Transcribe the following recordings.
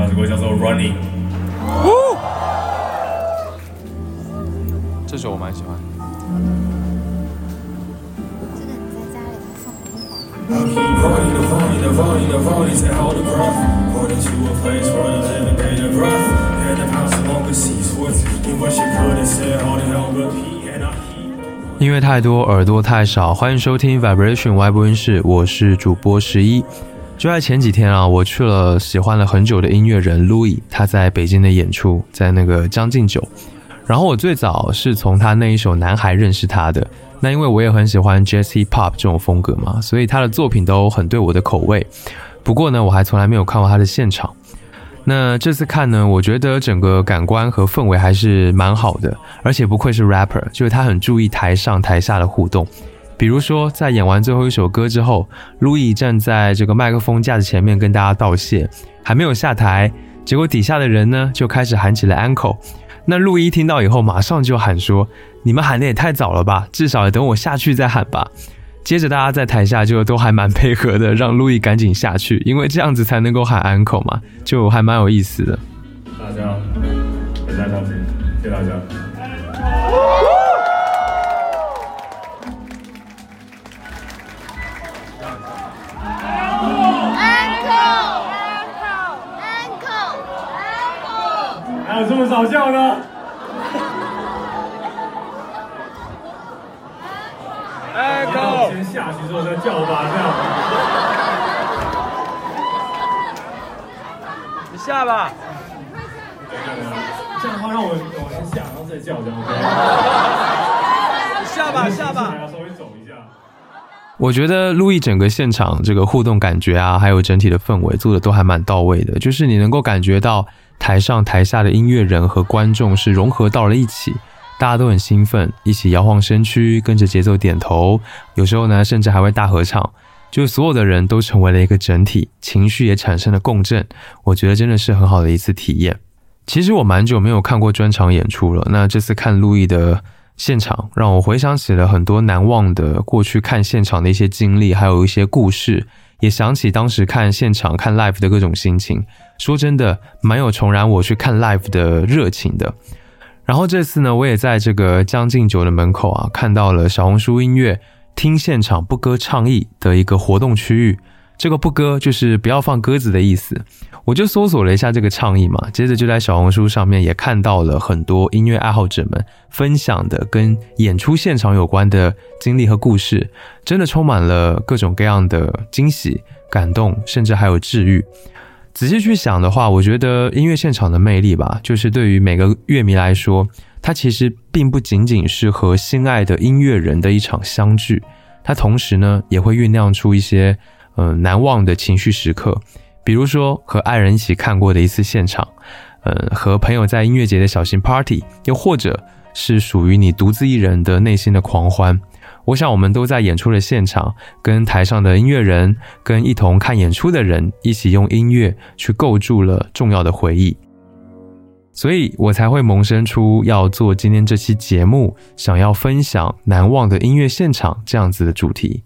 这首歌叫做《Running》。这首我蛮喜欢。音乐太多，耳朵太少，欢迎收听 Vibration Y 播音室，我是主播十一。就在前几天啊，我去了喜欢了很久的音乐人 Louis，他在北京的演出，在那个将进酒。然后我最早是从他那一首《男孩》认识他的。那因为我也很喜欢 Jazz Hip Hop 这种风格嘛，所以他的作品都很对我的口味。不过呢，我还从来没有看过他的现场。那这次看呢，我觉得整个感官和氛围还是蛮好的，而且不愧是 rapper，就是他很注意台上台下的互动。比如说，在演完最后一首歌之后，路易站在这个麦克风架子前面跟大家道谢，还没有下台，结果底下的人呢就开始喊起了 uncle。那路易听到以后，马上就喊说：“你们喊的也太早了吧，至少等我下去再喊吧。”接着大家在台下就都还蛮配合的，让路易赶紧下去，因为这样子才能够喊 uncle 嘛，就还蛮有意思的。大家，大家小心，谢谢大家。这么少叫的？哎，够！先下去之后再叫吧，这样。你下吧。这样的话让我我先下，然后再叫，这样 OK。下吧，下吧还。要稍微走一下。我觉得路易整个现场这个互动感觉啊，还有整体的氛围做的都还蛮到位的，就是你能够感觉到台上台下的音乐人和观众是融合到了一起，大家都很兴奋，一起摇晃身躯，跟着节奏点头，有时候呢甚至还会大合唱，就所有的人都成为了一个整体，情绪也产生了共振，我觉得真的是很好的一次体验。其实我蛮久没有看过专场演出了，那这次看路易的现场，让我回想起了很多难忘的过去看现场的一些经历，还有一些故事，也想起当时看现场看 live 的各种心情。说真的，蛮有重燃我去看 live 的热情的。然后这次呢，我也在这个将进酒的门口啊，看到了小红书音乐听现场不歌倡议的一个活动区域。这个不歌就是不要放鸽子的意思。我就搜索了一下这个倡议嘛，接着就在小红书上面也看到了很多音乐爱好者们分享的跟演出现场有关的经历和故事，真的充满了各种各样的惊喜、感动，甚至还有治愈。仔细去想的话，我觉得音乐现场的魅力吧，就是对于每个乐迷来说，它其实并不仅仅是和心爱的音乐人的一场相聚，它同时呢也会酝酿出一些呃难忘的情绪时刻，比如说和爱人一起看过的一次现场，呃和朋友在音乐节的小型 party，又或者是属于你独自一人的内心的狂欢。我想我们都在演出的现场，跟台上的音乐人，跟一同看演出的人，一起用音乐去构筑了重要的回忆，所以我才会萌生出要做今天这期节目，想要分享难忘的音乐现场这样子的主题。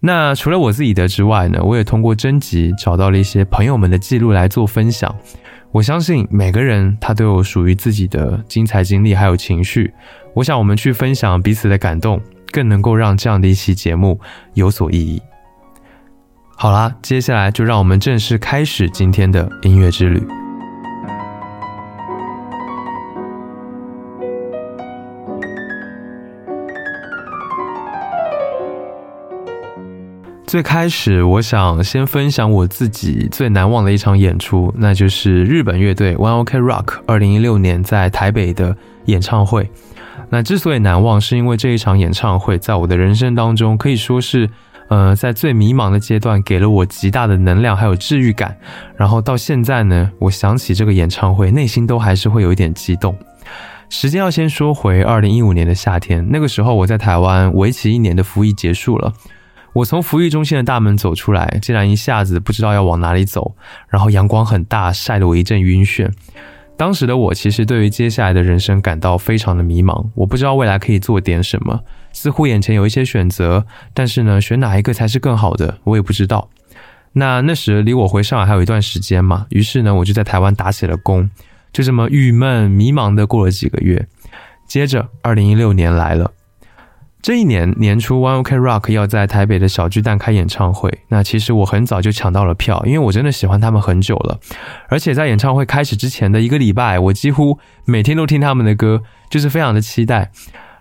那除了我自己的之外呢，我也通过征集找到了一些朋友们的记录来做分享。我相信每个人他都有属于自己的精彩经历还有情绪，我想我们去分享彼此的感动。更能够让这样的一期节目有所意义。好啦，接下来就让我们正式开始今天的音乐之旅。最开始，我想先分享我自己最难忘的一场演出，那就是日本乐队 One Ok Rock 二零一六年在台北的演唱会。那之所以难忘，是因为这一场演唱会在我的人生当中可以说是，呃，在最迷茫的阶段给了我极大的能量还有治愈感。然后到现在呢，我想起这个演唱会，内心都还是会有一点激动。时间要先说回二零一五年的夏天，那个时候我在台湾为期一年的服役结束了。我从服役中心的大门走出来，竟然一下子不知道要往哪里走，然后阳光很大，晒得我一阵晕眩。当时的我其实对于接下来的人生感到非常的迷茫，我不知道未来可以做点什么，似乎眼前有一些选择，但是呢，选哪一个才是更好的，我也不知道。那那时离我回上海还有一段时间嘛，于是呢，我就在台湾打起了工，就这么郁闷迷茫的过了几个月。接着，二零一六年来了。这一年年初，One Ok Rock 要在台北的小巨蛋开演唱会。那其实我很早就抢到了票，因为我真的喜欢他们很久了。而且在演唱会开始之前的一个礼拜，我几乎每天都听他们的歌，就是非常的期待。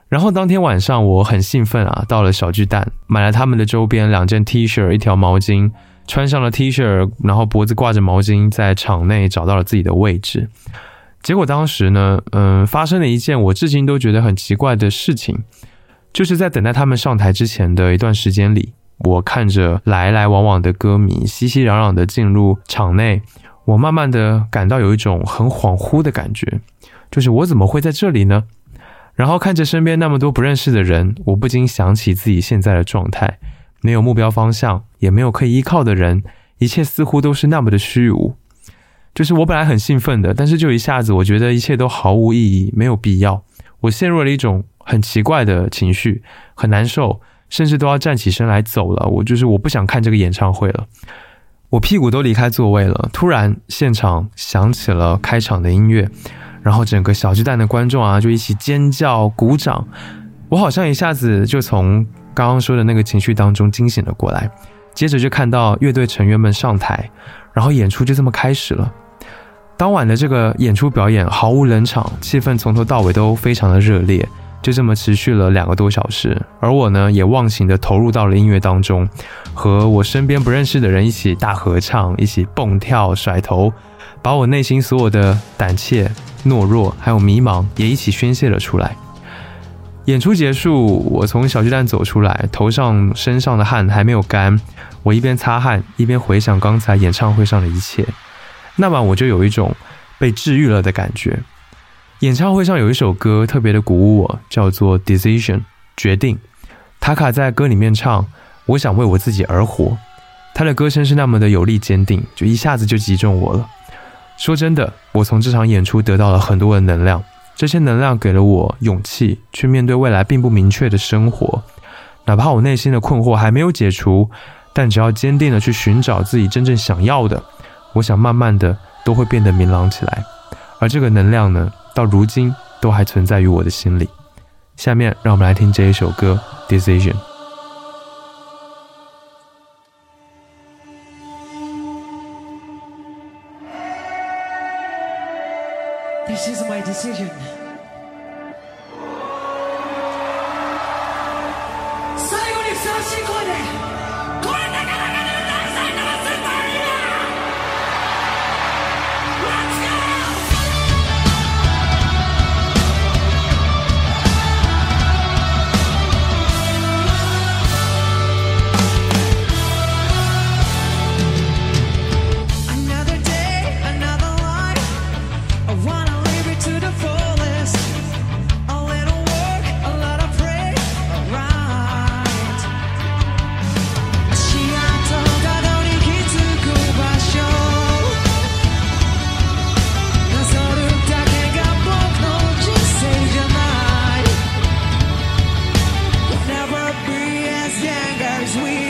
然后当天晚上我很兴奋啊，到了小巨蛋，买了他们的周边，两件 T 恤，一条毛巾，穿上了 T 恤，然后脖子挂着毛巾，在场内找到了自己的位置。结果当时呢，嗯，发生了一件我至今都觉得很奇怪的事情。就是在等待他们上台之前的一段时间里，我看着来来往往的歌迷熙熙攘攘的进入场内，我慢慢的感到有一种很恍惚的感觉，就是我怎么会在这里呢？然后看着身边那么多不认识的人，我不禁想起自己现在的状态，没有目标方向，也没有可以依靠的人，一切似乎都是那么的虚无。就是我本来很兴奋的，但是就一下子我觉得一切都毫无意义，没有必要，我陷入了一种。很奇怪的情绪，很难受，甚至都要站起身来走了。我就是我不想看这个演唱会了，我屁股都离开座位了。突然，现场响起了开场的音乐，然后整个小巨蛋的观众啊就一起尖叫、鼓掌。我好像一下子就从刚刚说的那个情绪当中惊醒了过来，接着就看到乐队成员们上台，然后演出就这么开始了。当晚的这个演出表演毫无冷场，气氛从头到尾都非常的热烈。就这么持续了两个多小时，而我呢，也忘情的投入到了音乐当中，和我身边不认识的人一起大合唱，一起蹦跳甩头，把我内心所有的胆怯、懦弱还有迷茫也一起宣泄了出来。演出结束，我从小巨蛋走出来，头上身上的汗还没有干，我一边擦汗一边回想刚才演唱会上的一切，那晚我就有一种被治愈了的感觉。演唱会上有一首歌特别的鼓舞我，叫做《Decision》决定。塔卡在歌里面唱：“我想为我自己而活。”他的歌声是那么的有力坚定，就一下子就击中我了。说真的，我从这场演出得到了很多的能量，这些能量给了我勇气去面对未来并不明确的生活。哪怕我内心的困惑还没有解除，但只要坚定的去寻找自己真正想要的，我想慢慢的都会变得明朗起来。而这个能量呢？到如今都还存在于我的心里。下面让我们来听这一首歌《Decision》。as we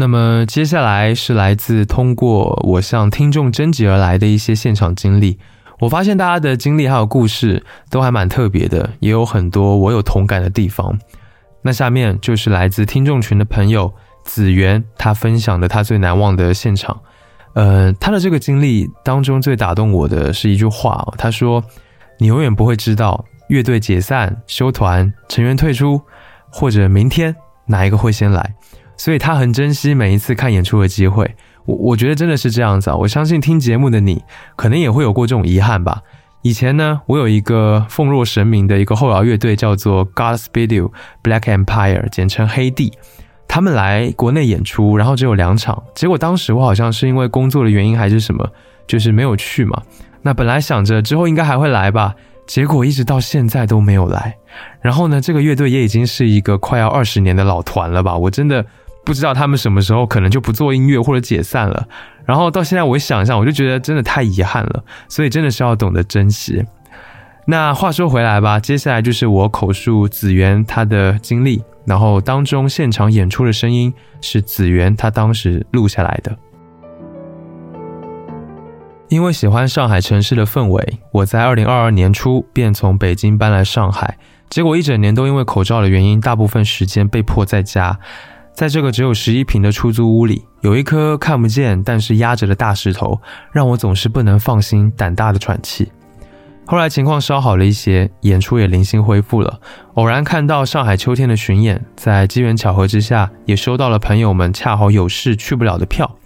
那么接下来是来自通过我向听众征集而来的一些现场经历。我发现大家的经历还有故事都还蛮特别的，也有很多我有同感的地方。那下面就是来自听众群的朋友子源，他分享的他最难忘的现场。呃，他的这个经历当中最打动我的是一句话，他说：“你永远不会知道乐队解散、休团、成员退出，或者明天哪一个会先来。”所以他很珍惜每一次看演出的机会。我我觉得真的是这样子啊！我相信听节目的你，可能也会有过这种遗憾吧。以前呢，我有一个奉若神明的一个后摇乐队，叫做 Godspeed Black Empire，简称黑帝。他们来国内演出，然后只有两场。结果当时我好像是因为工作的原因还是什么，就是没有去嘛。那本来想着之后应该还会来吧，结果一直到现在都没有来。然后呢，这个乐队也已经是一个快要二十年的老团了吧？我真的不知道他们什么时候可能就不做音乐或者解散了。然后到现在我想一想，我就觉得真的太遗憾了。所以真的是要懂得珍惜。那话说回来吧，接下来就是我口述子源他的经历。然后当中现场演出的声音是子源他当时录下来的。因为喜欢上海城市的氛围，我在二零二二年初便从北京搬来上海。结果一整年都因为口罩的原因，大部分时间被迫在家。在这个只有十一平的出租屋里，有一颗看不见但是压着的大石头，让我总是不能放心、胆大的喘气。后来情况稍好了一些，演出也零星恢复了。偶然看到上海秋天的巡演，在机缘巧合之下，也收到了朋友们恰好有事去不了的票。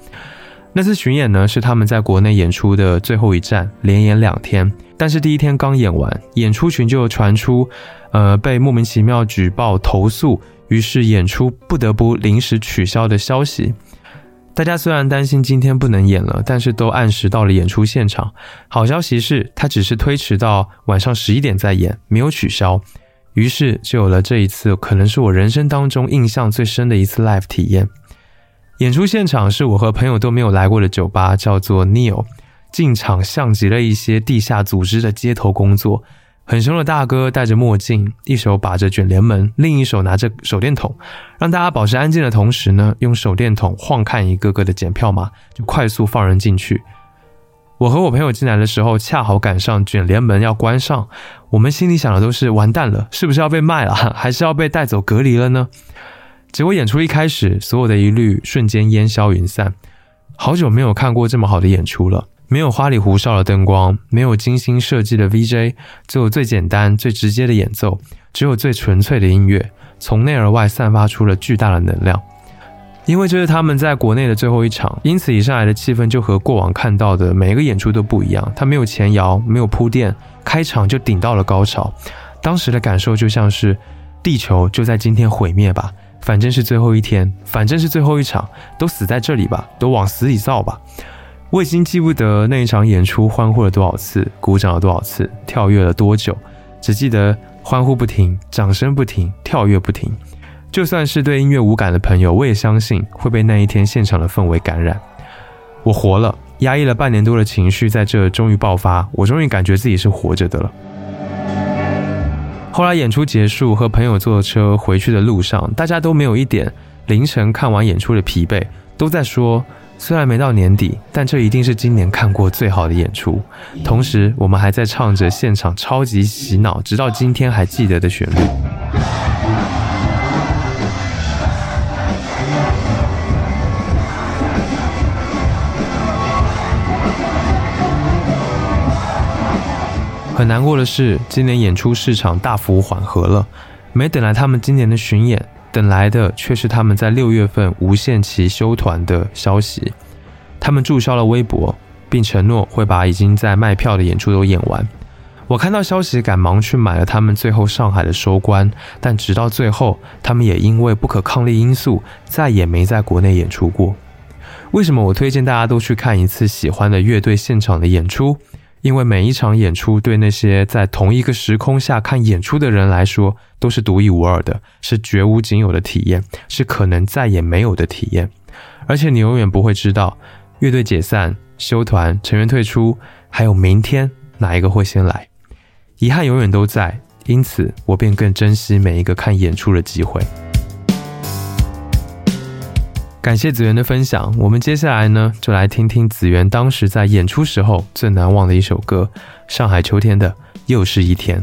那次巡演呢，是他们在国内演出的最后一站，连演两天。但是第一天刚演完，演出群就传出，呃，被莫名其妙举报投诉，于是演出不得不临时取消的消息。大家虽然担心今天不能演了，但是都按时到了演出现场。好消息是，他只是推迟到晚上十一点再演，没有取消。于是就有了这一次，可能是我人生当中印象最深的一次 live 体验。演出现场是我和朋友都没有来过的酒吧，叫做 Neil。进场像极了一些地下组织的街头工作。很凶的大哥戴着墨镜，一手把着卷帘门，另一手拿着手电筒，让大家保持安静的同时呢，用手电筒晃看一个个的检票码，就快速放人进去。我和我朋友进来的时候，恰好赶上卷帘门要关上，我们心里想的都是完蛋了，是不是要被卖了，还是要被带走隔离了呢？结果演出一开始，所有的疑虑瞬间烟消云散。好久没有看过这么好的演出了。没有花里胡哨的灯光，没有精心设计的 VJ，只有最简单、最直接的演奏，只有最纯粹的音乐，从内而外散发出了巨大的能量。因为这是他们在国内的最后一场，因此一上来的气氛就和过往看到的每一个演出都不一样。他没有前摇，没有铺垫，开场就顶到了高潮。当时的感受就像是地球就在今天毁灭吧，反正是最后一天，反正是最后一场，都死在这里吧，都往死里造吧。我已经记不得那一场演出欢呼了多少次，鼓掌了多少次，跳跃了多久，只记得欢呼不停，掌声不停，跳跃不停。就算是对音乐无感的朋友，我也相信会被那一天现场的氛围感染。我活了，压抑了半年多的情绪在这终于爆发，我终于感觉自己是活着的了。后来演出结束，和朋友坐车回去的路上，大家都没有一点凌晨看完演出的疲惫，都在说。虽然没到年底，但这一定是今年看过最好的演出。同时，我们还在唱着现场超级洗脑，直到今天还记得的旋律。很难过的是，今年演出市场大幅缓和了，没等来他们今年的巡演。等来的却是他们在六月份无限期休团的消息。他们注销了微博，并承诺会把已经在卖票的演出都演完。我看到消息，赶忙去买了他们最后上海的收官。但直到最后，他们也因为不可抗力因素，再也没在国内演出过。为什么我推荐大家都去看一次喜欢的乐队现场的演出？因为每一场演出对那些在同一个时空下看演出的人来说都是独一无二的，是绝无仅有的体验，是可能再也没有的体验。而且你永远不会知道乐队解散、休团、成员退出，还有明天哪一个会先来。遗憾永远都在，因此我便更珍惜每一个看演出的机会。感谢子源的分享。我们接下来呢，就来听听子源当时在演出时候最难忘的一首歌——上海秋天的《又是一天》。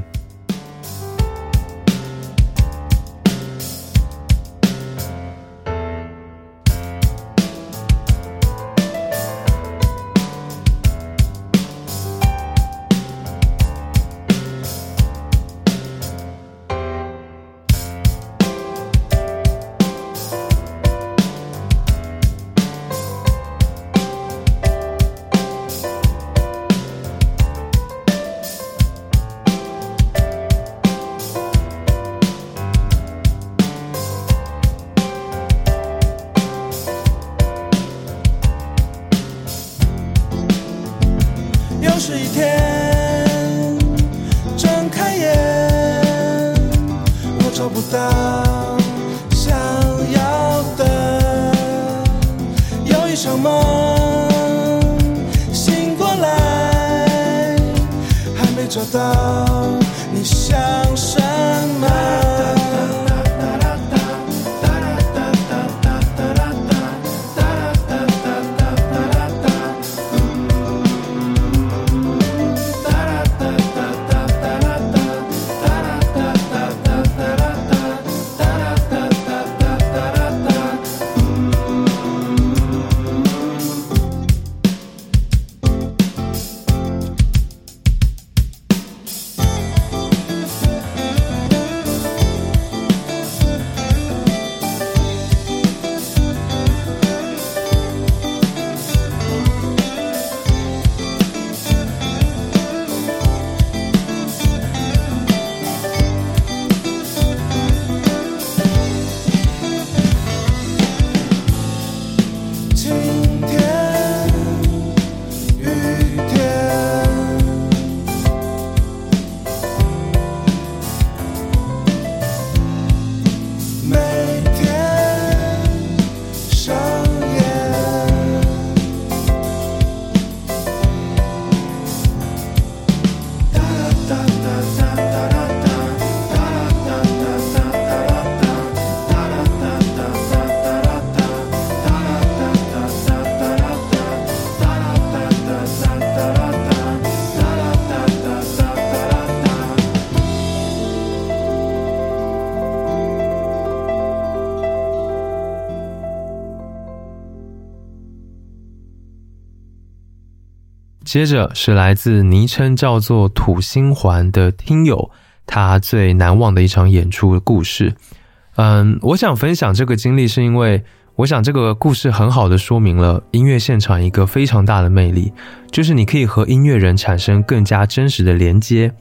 接着是来自昵称叫做“土星环”的听友，他最难忘的一场演出的故事。嗯，我想分享这个经历，是因为我想这个故事很好的说明了音乐现场一个非常大的魅力，就是你可以和音乐人产生更加真实的连接。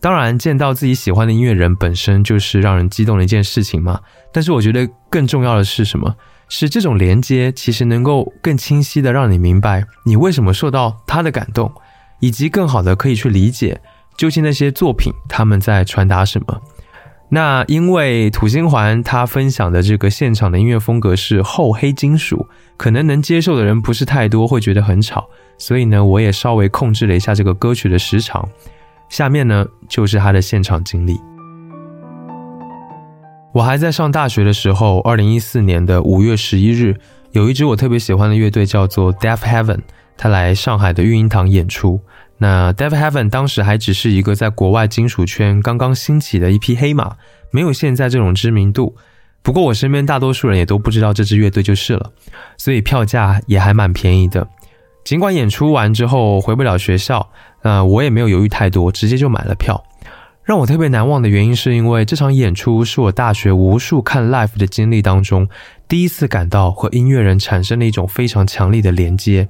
当然，见到自己喜欢的音乐人本身就是让人激动的一件事情嘛。但是我觉得更重要的是什么？是这种连接，其实能够更清晰的让你明白你为什么受到他的感动，以及更好的可以去理解究竟那些作品他们在传达什么。那因为土星环他分享的这个现场的音乐风格是厚黑金属，可能能接受的人不是太多，会觉得很吵，所以呢，我也稍微控制了一下这个歌曲的时长。下面呢，就是他的现场经历。我还在上大学的时候，二零一四年的五月十一日，有一支我特别喜欢的乐队叫做 Deaf Heaven，他来上海的育婴堂演出。那 Deaf Heaven 当时还只是一个在国外金属圈刚刚兴起的一匹黑马，没有现在这种知名度。不过我身边大多数人也都不知道这支乐队就是了，所以票价也还蛮便宜的。尽管演出完之后回不了学校，那我也没有犹豫太多，直接就买了票。让我特别难忘的原因，是因为这场演出是我大学无数看 live 的经历当中，第一次感到和音乐人产生了一种非常强烈的连接。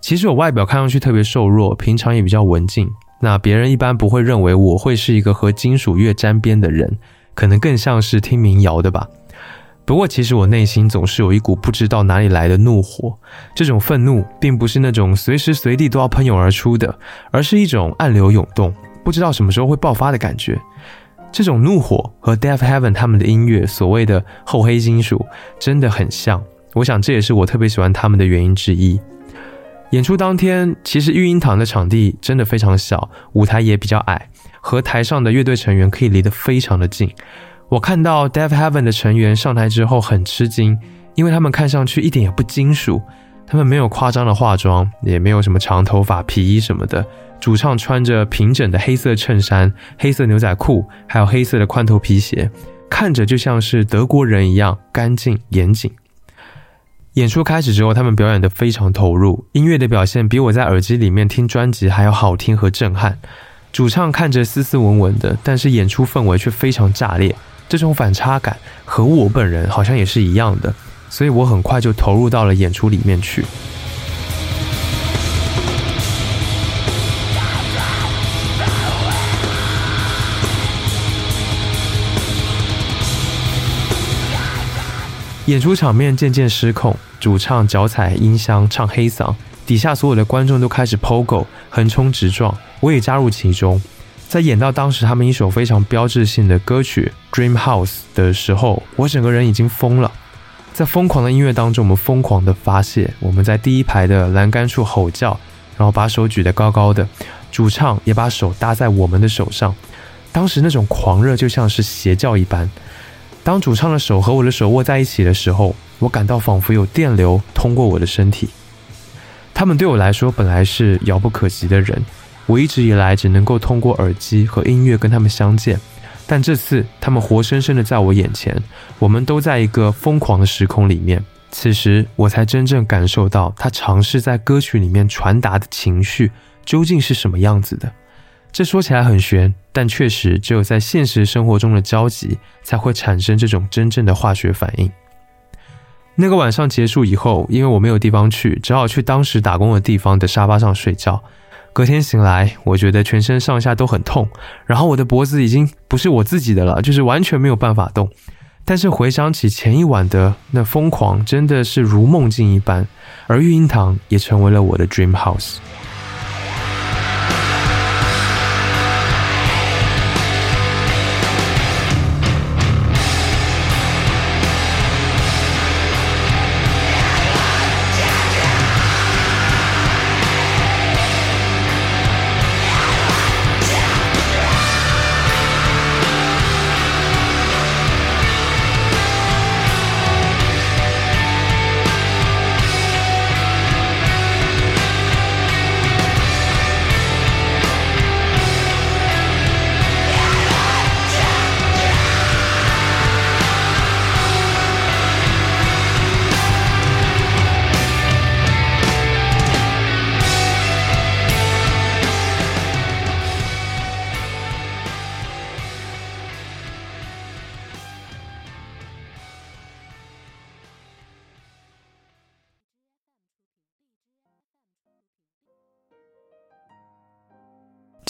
其实我外表看上去特别瘦弱，平常也比较文静，那别人一般不会认为我会是一个和金属乐沾边的人，可能更像是听民谣的吧。不过其实我内心总是有一股不知道哪里来的怒火，这种愤怒并不是那种随时随地都要喷涌而出的，而是一种暗流涌动。不知道什么时候会爆发的感觉，这种怒火和 Deaf Heaven 他们的音乐所谓的厚黑金属真的很像。我想这也是我特别喜欢他们的原因之一。演出当天，其实育婴堂的场地真的非常小，舞台也比较矮，和台上的乐队成员可以离得非常的近。我看到 Deaf Heaven 的成员上台之后很吃惊，因为他们看上去一点也不金属，他们没有夸张的化妆，也没有什么长头发、皮衣什么的。主唱穿着平整的黑色衬衫、黑色牛仔裤，还有黑色的宽头皮鞋，看着就像是德国人一样干净严谨。演出开始之后，他们表演得非常投入，音乐的表现比我在耳机里面听专辑还要好听和震撼。主唱看着斯斯文文的，但是演出氛围却非常炸裂。这种反差感和我本人好像也是一样的，所以我很快就投入到了演出里面去。演出场面渐渐失控，主唱脚踩音箱唱黑嗓，底下所有的观众都开始 POGO 横冲直撞，我也加入其中。在演到当时他们一首非常标志性的歌曲《Dream House》的时候，我整个人已经疯了。在疯狂的音乐当中，我们疯狂的发泄。我们在第一排的栏杆处吼叫，然后把手举得高高的，主唱也把手搭在我们的手上。当时那种狂热就像是邪教一般。当主唱的手和我的手握在一起的时候，我感到仿佛有电流通过我的身体。他们对我来说本来是遥不可及的人，我一直以来只能够通过耳机和音乐跟他们相见，但这次他们活生生的在我眼前，我们都在一个疯狂的时空里面。此时我才真正感受到他尝试在歌曲里面传达的情绪究竟是什么样子的。这说起来很玄，但确实只有在现实生活中的交集，才会产生这种真正的化学反应。那个晚上结束以后，因为我没有地方去，只好去当时打工的地方的沙发上睡觉。隔天醒来，我觉得全身上下都很痛，然后我的脖子已经不是我自己的了，就是完全没有办法动。但是回想起前一晚的那疯狂，真的是如梦境一般，而玉婴堂也成为了我的 dream house。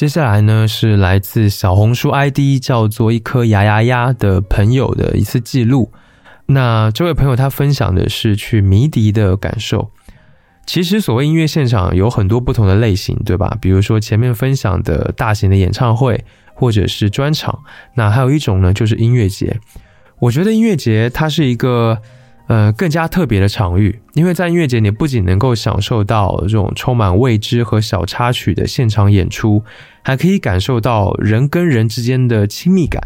接下来呢，是来自小红书 ID 叫做一颗牙牙牙的朋友的一次记录。那这位朋友他分享的是去迷笛的感受。其实所谓音乐现场有很多不同的类型，对吧？比如说前面分享的大型的演唱会或者是专场，那还有一种呢，就是音乐节。我觉得音乐节它是一个。呃，更加特别的场域，因为在音乐节，你不仅能够享受到这种充满未知和小插曲的现场演出，还可以感受到人跟人之间的亲密感。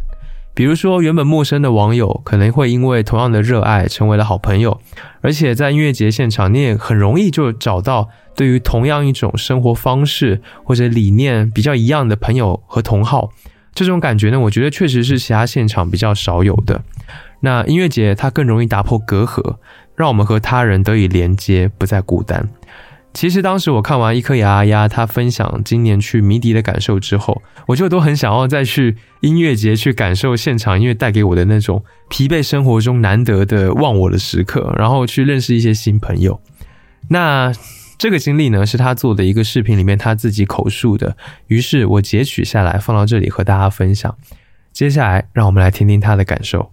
比如说，原本陌生的网友可能会因为同样的热爱成为了好朋友，而且在音乐节现场，你也很容易就找到对于同样一种生活方式或者理念比较一样的朋友和同好。这种感觉呢，我觉得确实是其他现场比较少有的。那音乐节它更容易打破隔阂，让我们和他人得以连接，不再孤单。其实当时我看完一颗牙牙他分享今年去迷笛的感受之后，我就都很想要再去音乐节去感受现场音乐带给我的那种疲惫生活中难得的忘我的时刻，然后去认识一些新朋友。那这个经历呢，是他做的一个视频里面他自己口述的，于是我截取下来放到这里和大家分享。接下来让我们来听听他的感受。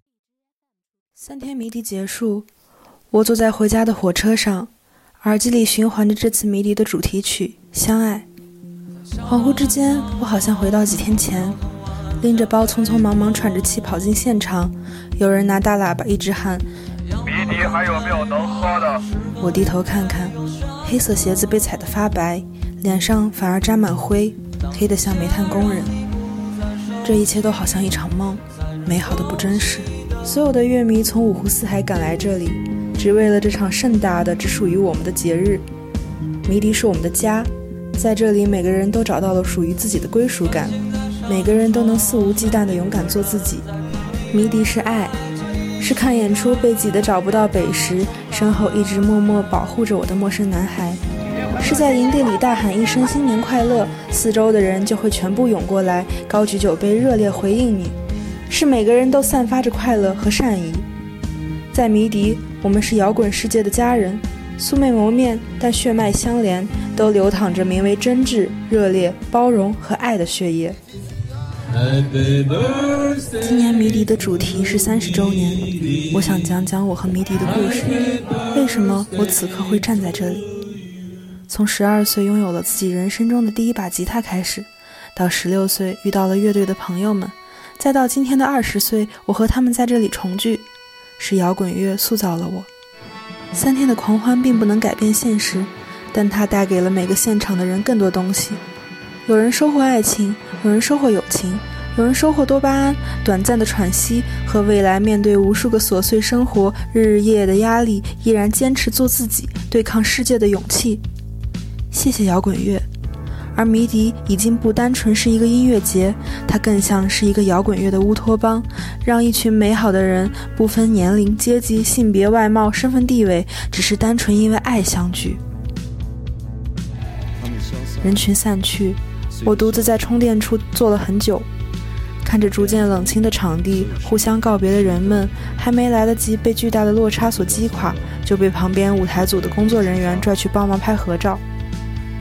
三天迷笛结束，我坐在回家的火车上，耳机里循环着这次迷笛的主题曲《相爱》。恍惚之间，我好像回到几天前，拎着包匆匆忙忙喘着气跑进现场，有人拿大喇叭一直喊：“迷笛还有没有能喝的？”我低头看看，黑色鞋子被踩得发白，脸上反而沾满灰，黑得像煤炭工人。这一切都好像一场梦，美好的不真实。所有的乐迷从五湖四海赶来这里，只为了这场盛大的、只属于我们的节日。迷笛是我们的家，在这里，每个人都找到了属于自己的归属感，每个人都能肆无忌惮地勇敢做自己。迷笛是爱，是看演出被挤得找不到北时，身后一直默默保护着我的陌生男孩；是在营地里大喊一声新年快乐，四周的人就会全部涌过来，高举酒杯热烈回应你；是每个人都散发着快乐和善意。在迷笛，我们是摇滚世界的家人。素未谋面，但血脉相连，都流淌着名为真挚、热烈、包容和爱的血液。今年迷笛的主题是三十周年，我想讲讲我和迷笛的故事。为什么我此刻会站在这里？从十二岁拥有了自己人生中的第一把吉他开始，到十六岁遇到了乐队的朋友们，再到今天的二十岁，我和他们在这里重聚，是摇滚乐塑造了我。三天的狂欢并不能改变现实，但它带给了每个现场的人更多东西。有人收获爱情，有人收获友情，有人收获多巴胺、短暂的喘息和未来面对无数个琐碎生活、日日夜夜的压力，依然坚持做自己、对抗世界的勇气。谢谢摇滚乐。而迷笛已经不单纯是一个音乐节，它更像是一个摇滚乐的乌托邦，让一群美好的人不分年龄、阶级、性别、外貌、身份地位，只是单纯因为爱相聚。人群散去，我独自在充电处坐了很久，看着逐渐冷清的场地，互相告别的人们，还没来得及被巨大的落差所击垮，就被旁边舞台组的工作人员拽去帮忙拍合照。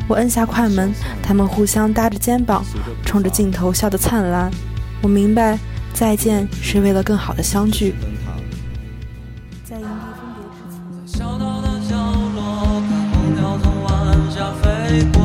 我摁下快门，他们互相搭着肩膀，冲着镜头笑得灿烂。我明白，再见是为了更好的相聚。在营地分别之前。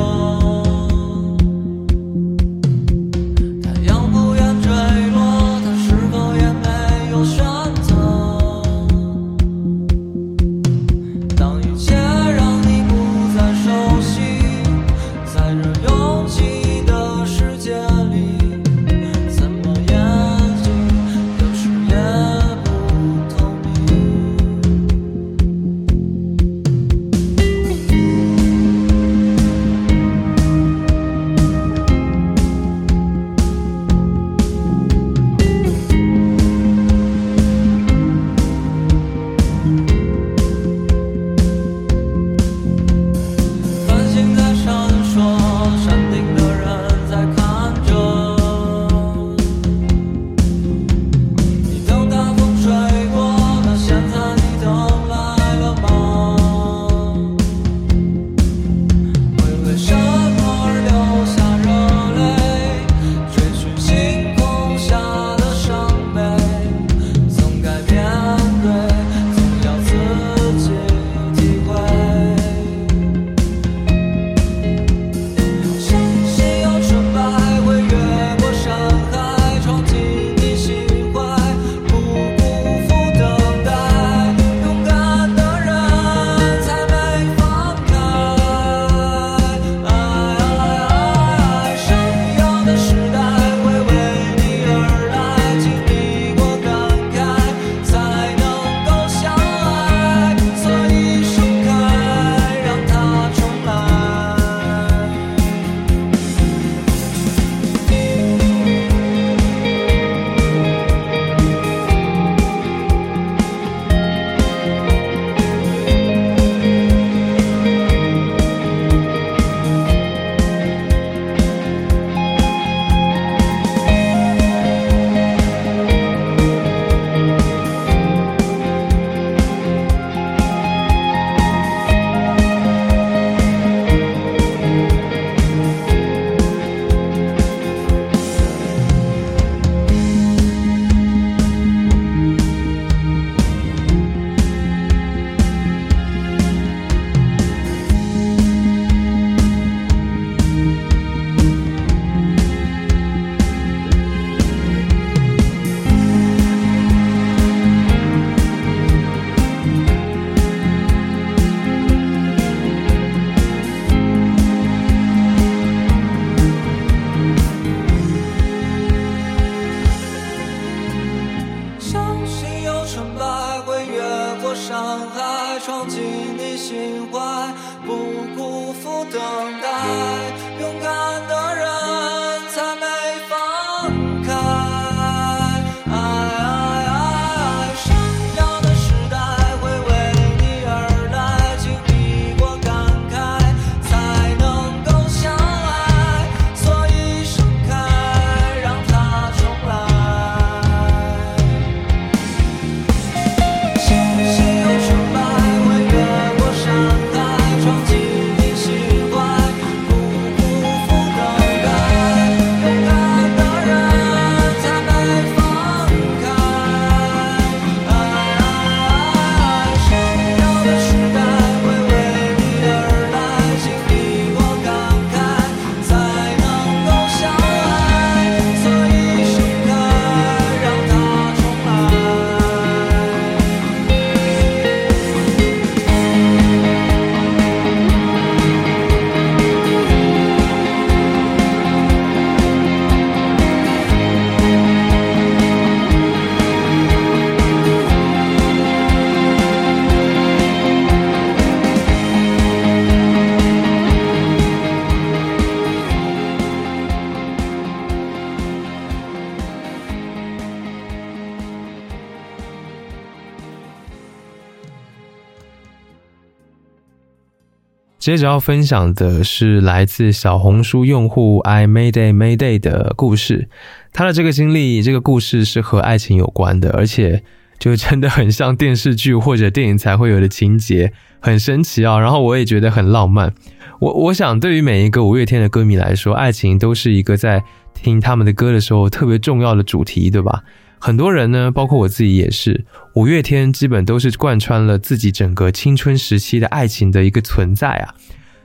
接着要分享的是来自小红书用户 I Mayday Mayday 的故事。他的这个经历，这个故事是和爱情有关的，而且就真的很像电视剧或者电影才会有的情节，很神奇啊。然后我也觉得很浪漫。我我想，对于每一个五月天的歌迷来说，爱情都是一个在听他们的歌的时候特别重要的主题，对吧？很多人呢，包括我自己也是，五月天基本都是贯穿了自己整个青春时期的爱情的一个存在啊。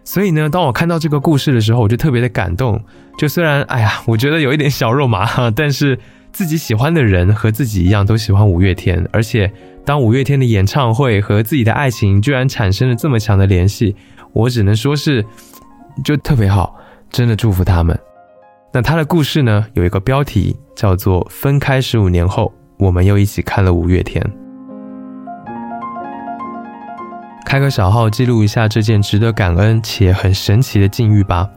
所以呢，当我看到这个故事的时候，我就特别的感动。就虽然，哎呀，我觉得有一点小肉麻哈，但是自己喜欢的人和自己一样都喜欢五月天，而且当五月天的演唱会和自己的爱情居然产生了这么强的联系，我只能说是就特别好，真的祝福他们。那他的故事呢，有一个标题叫做《分开十五年后，我们又一起看了五月天》。开个小号记录一下这件值得感恩且很神奇的境遇吧。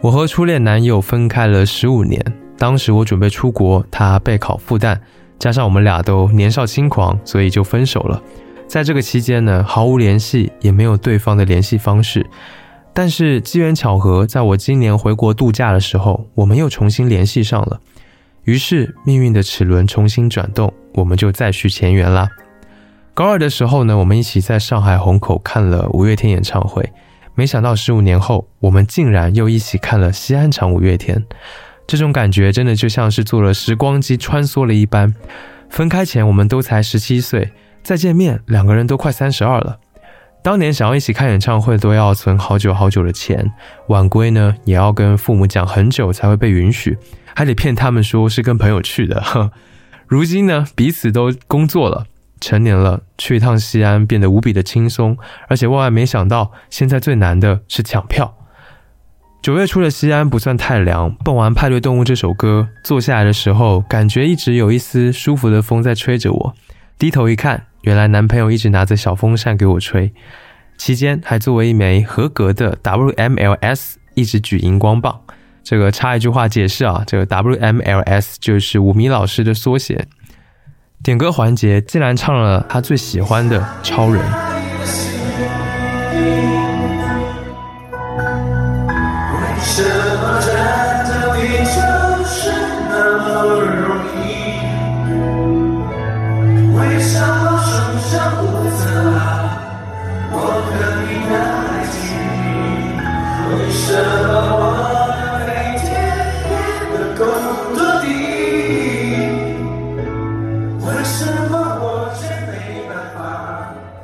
我和初恋男友分开了十五年，当时我准备出国，他备考复旦，加上我们俩都年少轻狂，所以就分手了。在这个期间呢，毫无联系，也没有对方的联系方式。但是机缘巧合，在我今年回国度假的时候，我们又重新联系上了。于是命运的齿轮重新转动，我们就再续前缘啦。高二的时候呢，我们一起在上海虹口看了五月天演唱会。没想到十五年后，我们竟然又一起看了西安场五月天。这种感觉真的就像是坐了时光机穿梭了一般。分开前我们都才十七岁，再见面两个人都快三十二了。当年想要一起看演唱会，都要存好久好久的钱，晚归呢也要跟父母讲很久才会被允许，还得骗他们说是跟朋友去的。呵，如今呢，彼此都工作了，成年了，去一趟西安变得无比的轻松，而且万万没想到，现在最难的是抢票。九月初的西安不算太凉，蹦完《派对动物》这首歌，坐下来的时候，感觉一直有一丝舒服的风在吹着我。低头一看，原来男朋友一直拿着小风扇给我吹，期间还作为一枚合格的 WMLS 一直举荧光棒。这个插一句话解释啊，这个 WMLS 就是五迷老师的缩写。点歌环节竟然唱了他最喜欢的超人。为什么拯救地球是那么容易为什么束手无策我和你的爱情为什么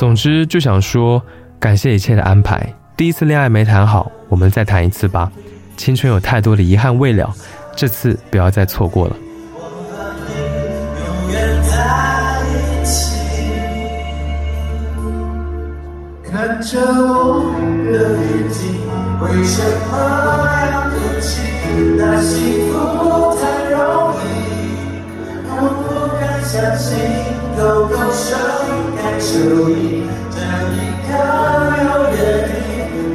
总之就想说，感谢一切的安排。第一次恋爱没谈好，我们再谈一次吧。青春有太多的遗憾未了，这次不要再错过了。永远在一起。看着我的眼睛，为什么要哭泣？那幸福太容易，我不敢相信，勾勾手，在手里，这一刻有约定，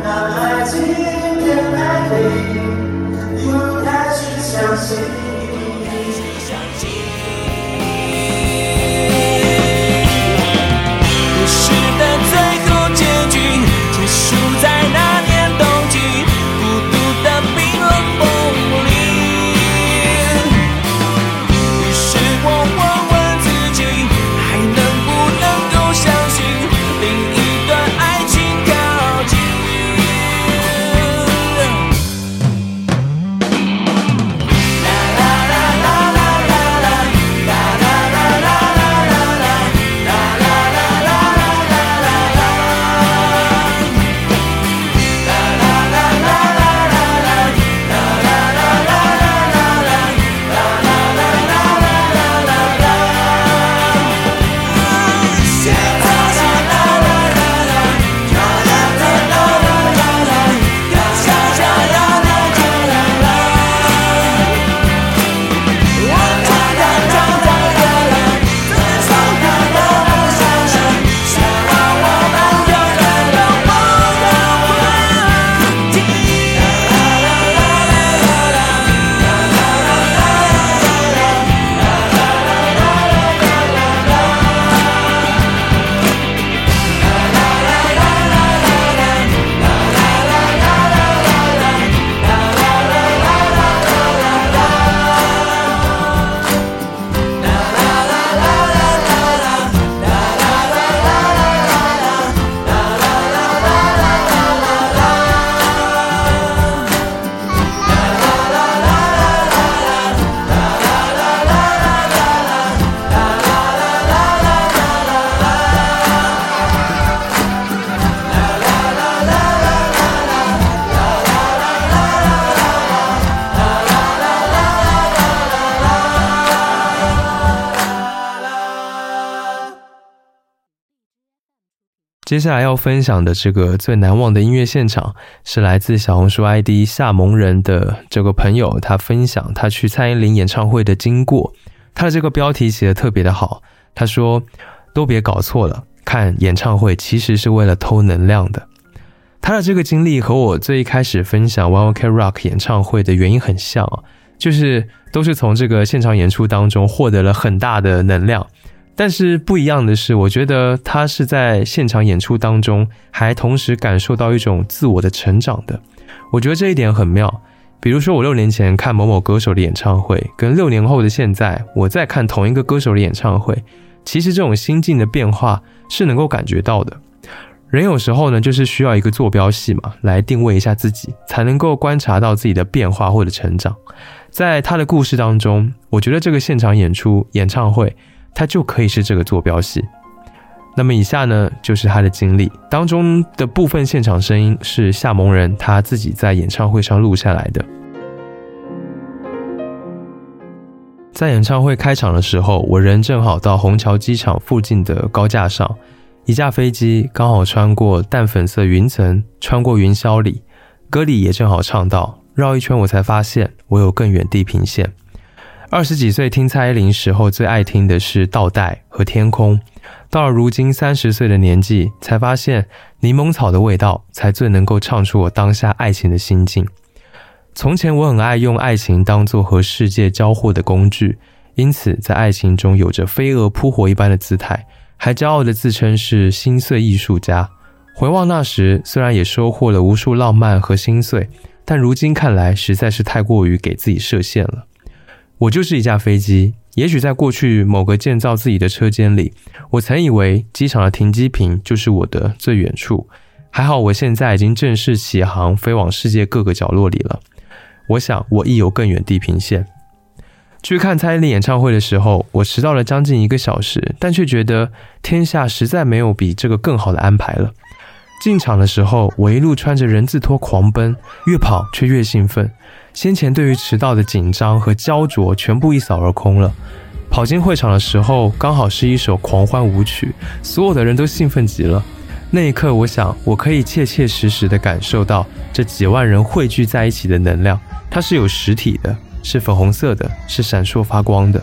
让爱情变美丽，不太去相信。接下来要分享的这个最难忘的音乐现场，是来自小红书 ID 夏蒙人的这个朋友，他分享他去蔡依林演唱会的经过。他的这个标题写的特别的好，他说：“都别搞错了，看演唱会其实是为了偷能量的。”他的这个经历和我最一开始分享 One Ok Rock 演唱会的原因很像啊，就是都是从这个现场演出当中获得了很大的能量。但是不一样的是，我觉得他是在现场演出当中，还同时感受到一种自我的成长的。我觉得这一点很妙。比如说，我六年前看某某歌手的演唱会，跟六年后的现在，我再看同一个歌手的演唱会，其实这种心境的变化是能够感觉到的。人有时候呢，就是需要一个坐标系嘛，来定位一下自己，才能够观察到自己的变化或者成长。在他的故事当中，我觉得这个现场演出演唱会。它就可以是这个坐标系。那么以下呢，就是他的经历当中的部分现场声音是夏蒙人他自己在演唱会上录下来的。在演唱会开场的时候，我人正好到虹桥机场附近的高架上，一架飞机刚好穿过淡粉色云层，穿过云霄里，歌里也正好唱到，绕一圈我才发现我有更远地平线。二十几岁听蔡依林时候最爱听的是《倒带》和《天空》，到了如今三十岁的年纪，才发现柠檬草的味道才最能够唱出我当下爱情的心境。从前我很爱用爱情当做和世界交互的工具，因此在爱情中有着飞蛾扑火一般的姿态，还骄傲地自称是心碎艺术家。回望那时，虽然也收获了无数浪漫和心碎，但如今看来实在是太过于给自己设限了。我就是一架飞机，也许在过去某个建造自己的车间里，我曾以为机场的停机坪就是我的最远处。还好我现在已经正式起航，飞往世界各个角落里了。我想我亦有更远地平线。去看蔡依林演唱会的时候，我迟到了将近一个小时，但却觉得天下实在没有比这个更好的安排了。进场的时候，我一路穿着人字拖狂奔，越跑却越兴奋。先前对于迟到的紧张和焦灼全部一扫而空了。跑进会场的时候，刚好是一首狂欢舞曲，所有的人都兴奋极了。那一刻，我想我可以切切实实地感受到这几万人汇聚在一起的能量，它是有实体的，是粉红色的，是闪烁发光的。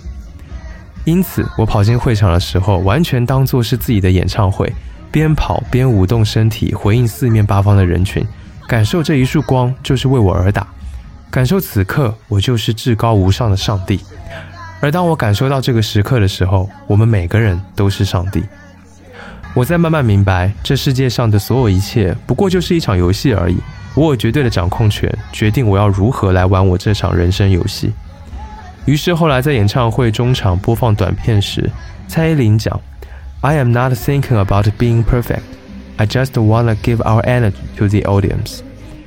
因此，我跑进会场的时候，完全当作是自己的演唱会，边跑边舞动身体，回应四面八方的人群，感受这一束光就是为我而打，感受此刻我就是至高无上的上帝。而当我感受到这个时刻的时候，我们每个人都是上帝。我在慢慢明白，这世界上的所有一切不过就是一场游戏而已。我有绝对的掌控权，决定我要如何来玩我这场人生游戏。于是后来在演唱会中场播放短片时，蔡依林讲：“I am not thinking about being perfect. I just wanna give our energy to the audience.”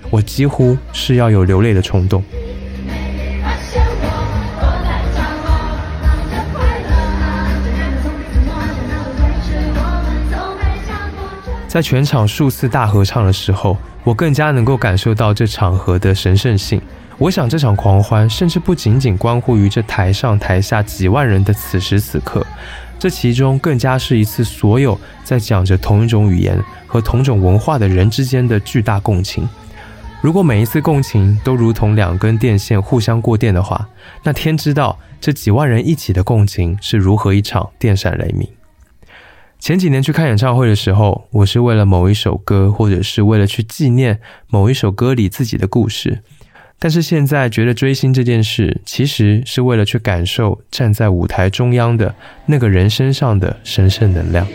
我几乎是要有流泪的冲动。在全场数次大合唱的时候，我更加能够感受到这场合的神圣性。我想，这场狂欢甚至不仅仅关乎于这台上台下几万人的此时此刻，这其中更加是一次所有在讲着同一种语言和同种文化的人之间的巨大共情。如果每一次共情都如同两根电线互相过电的话，那天知道这几万人一起的共情是如何一场电闪雷鸣。前几年去看演唱会的时候，我是为了某一首歌，或者是为了去纪念某一首歌里自己的故事。但是现在觉得追星这件事，其实是为了去感受站在舞台中央的那个人身上的神圣能量。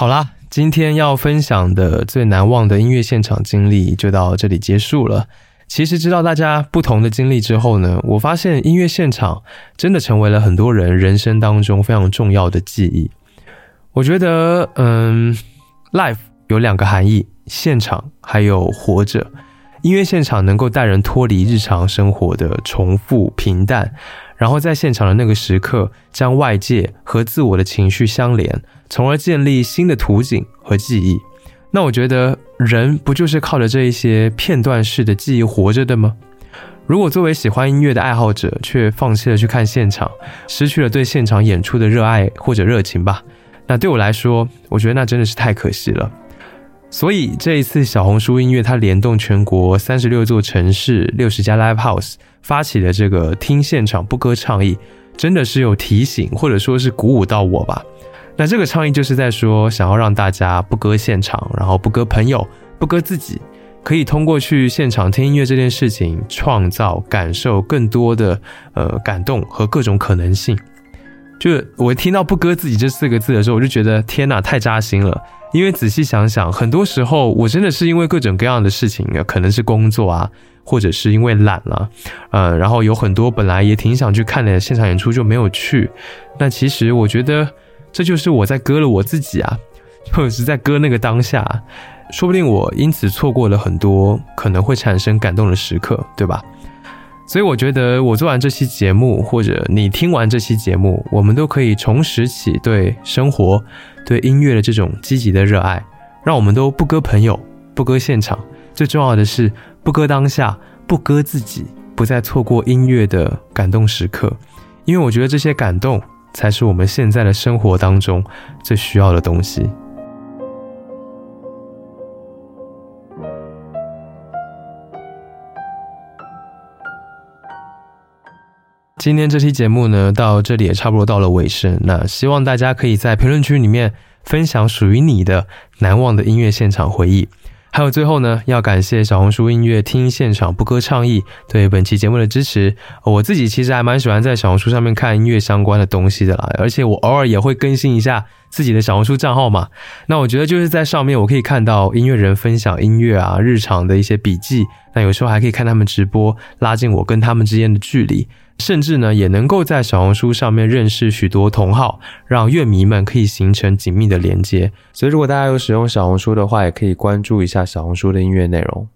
好啦，今天要分享的最难忘的音乐现场经历就到这里结束了。其实知道大家不同的经历之后呢，我发现音乐现场真的成为了很多人人生当中非常重要的记忆。我觉得，嗯，life 有两个含义：现场还有活着。音乐现场能够带人脱离日常生活的重复平淡，然后在现场的那个时刻，将外界和自我的情绪相连，从而建立新的图景和记忆。那我觉得，人不就是靠着这一些片段式的记忆活着的吗？如果作为喜欢音乐的爱好者，却放弃了去看现场，失去了对现场演出的热爱或者热情吧，那对我来说，我觉得那真的是太可惜了。所以这一次小红书音乐它联动全国三十六座城市、六十家 live house 发起的这个听现场不歌倡议，真的是有提醒或者说是鼓舞到我吧。那这个倡议就是在说，想要让大家不割现场，然后不割朋友，不割自己，可以通过去现场听音乐这件事情，创造、感受更多的呃感动和各种可能性。就我听到“不割自己”这四个字的时候，我就觉得天哪，太扎心了。因为仔细想想，很多时候我真的是因为各种各样的事情，可能是工作啊，或者是因为懒了，嗯，然后有很多本来也挺想去看的现场演出就没有去。那其实我觉得这就是我在割了我自己啊，或者是在割那个当下，说不定我因此错过了很多可能会产生感动的时刻，对吧？所以我觉得我做完这期节目，或者你听完这期节目，我们都可以重拾起对生活、对音乐的这种积极的热爱，让我们都不割朋友，不割现场，最重要的是不割当下，不割自己，不再错过音乐的感动时刻。因为我觉得这些感动才是我们现在的生活当中最需要的东西。今天这期节目呢，到这里也差不多到了尾声。那希望大家可以在评论区里面分享属于你的难忘的音乐现场回忆。还有最后呢，要感谢小红书音乐听现场不歌倡议对本期节目的支持。我自己其实还蛮喜欢在小红书上面看音乐相关的东西的啦，而且我偶尔也会更新一下自己的小红书账号嘛。那我觉得就是在上面我可以看到音乐人分享音乐啊、日常的一些笔记，那有时候还可以看他们直播，拉近我跟他们之间的距离。甚至呢，也能够在小红书上面认识许多同好，让乐迷们可以形成紧密的连接。所以，如果大家有使用小红书的话，也可以关注一下小红书的音乐内容。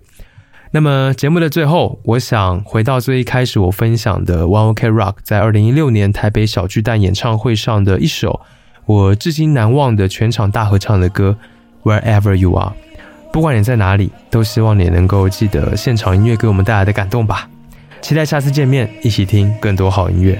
那么，节目的最后，我想回到最一开始我分享的 One OK Rock 在二零一六年台北小巨蛋演唱会上的一首我至今难忘的全场大合唱的歌《Wherever You Are》。不管你在哪里，都希望你能够记得现场音乐给我们带来的感动吧。期待下次见面，一起听更多好音乐。